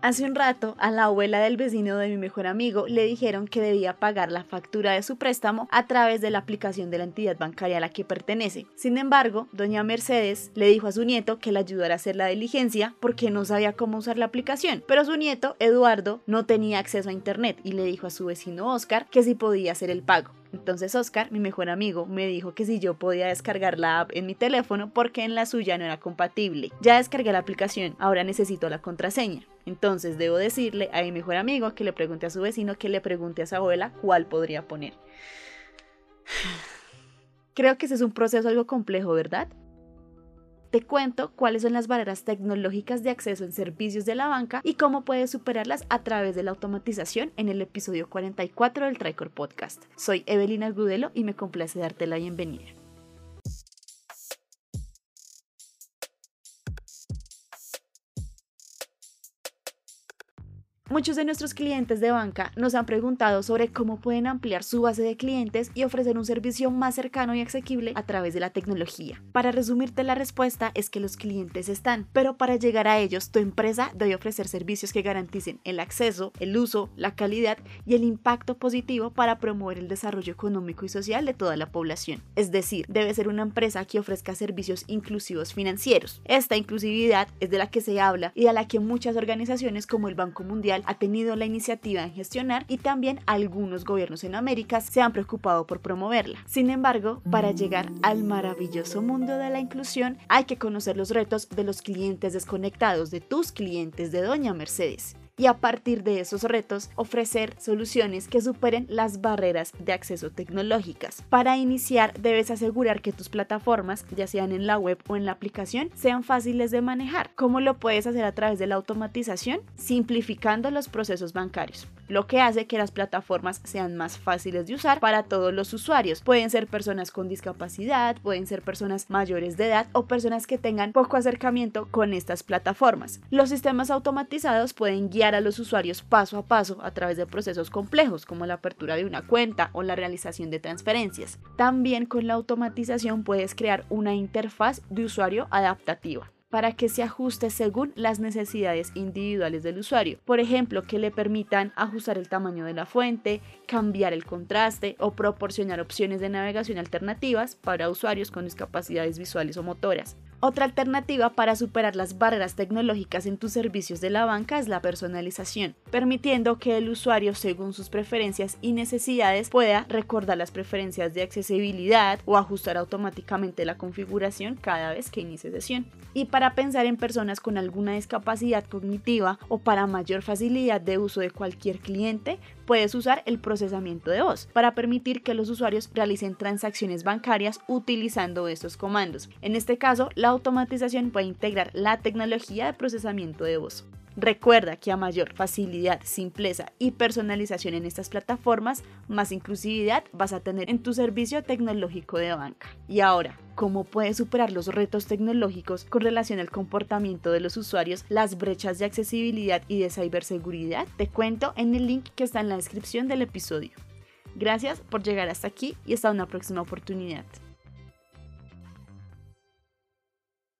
Hace un rato, a la abuela del vecino de mi mejor amigo le dijeron que debía pagar la factura de su préstamo a través de la aplicación de la entidad bancaria a la que pertenece. Sin embargo, doña Mercedes le dijo a su nieto que le ayudara a hacer la diligencia porque no sabía cómo usar la aplicación. Pero su nieto, Eduardo, no tenía acceso a internet y le dijo a su vecino Oscar que sí podía hacer el pago. Entonces Oscar, mi mejor amigo, me dijo que si yo podía descargar la app en mi teléfono porque en la suya no era compatible. Ya descargué la aplicación, ahora necesito la contraseña. Entonces debo decirle a mi mejor amigo que le pregunte a su vecino que le pregunte a su abuela cuál podría poner. Creo que ese es un proceso algo complejo, ¿verdad? Te cuento cuáles son las barreras tecnológicas de acceso en servicios de la banca y cómo puedes superarlas a través de la automatización en el episodio 44 del Tricor Podcast. Soy Evelina Gudelo y me complace darte la bienvenida. Muchos de nuestros clientes de banca nos han preguntado sobre cómo pueden ampliar su base de clientes y ofrecer un servicio más cercano y asequible a través de la tecnología. Para resumirte la respuesta es que los clientes están, pero para llegar a ellos tu empresa debe ofrecer servicios que garanticen el acceso, el uso, la calidad y el impacto positivo para promover el desarrollo económico y social de toda la población. Es decir, debe ser una empresa que ofrezca servicios inclusivos financieros. Esta inclusividad es de la que se habla y a la que muchas organizaciones como el Banco Mundial ha tenido la iniciativa en gestionar y también algunos gobiernos en América se han preocupado por promoverla. Sin embargo, para llegar al maravilloso mundo de la inclusión hay que conocer los retos de los clientes desconectados, de tus clientes de Doña Mercedes y a partir de esos retos ofrecer soluciones que superen las barreras de acceso tecnológicas. Para iniciar debes asegurar que tus plataformas, ya sean en la web o en la aplicación, sean fáciles de manejar. ¿Cómo lo puedes hacer a través de la automatización? Simplificando los procesos bancarios lo que hace que las plataformas sean más fáciles de usar para todos los usuarios. Pueden ser personas con discapacidad, pueden ser personas mayores de edad o personas que tengan poco acercamiento con estas plataformas. Los sistemas automatizados pueden guiar a los usuarios paso a paso a través de procesos complejos como la apertura de una cuenta o la realización de transferencias. También con la automatización puedes crear una interfaz de usuario adaptativa para que se ajuste según las necesidades individuales del usuario. Por ejemplo, que le permitan ajustar el tamaño de la fuente, cambiar el contraste o proporcionar opciones de navegación alternativas para usuarios con discapacidades visuales o motoras. Otra alternativa para superar las barreras tecnológicas en tus servicios de la banca es la personalización, permitiendo que el usuario, según sus preferencias y necesidades, pueda recordar las preferencias de accesibilidad o ajustar automáticamente la configuración cada vez que inicie sesión. Y para pensar en personas con alguna discapacidad cognitiva o para mayor facilidad de uso de cualquier cliente, puedes usar el procesamiento de voz para permitir que los usuarios realicen transacciones bancarias utilizando estos comandos. En este caso, la automatización puede integrar la tecnología de procesamiento de voz. Recuerda que a mayor facilidad, simpleza y personalización en estas plataformas, más inclusividad vas a tener en tu servicio tecnológico de banca. Y ahora, ¿cómo puedes superar los retos tecnológicos con relación al comportamiento de los usuarios, las brechas de accesibilidad y de ciberseguridad? Te cuento en el link que está en la descripción del episodio. Gracias por llegar hasta aquí y hasta una próxima oportunidad.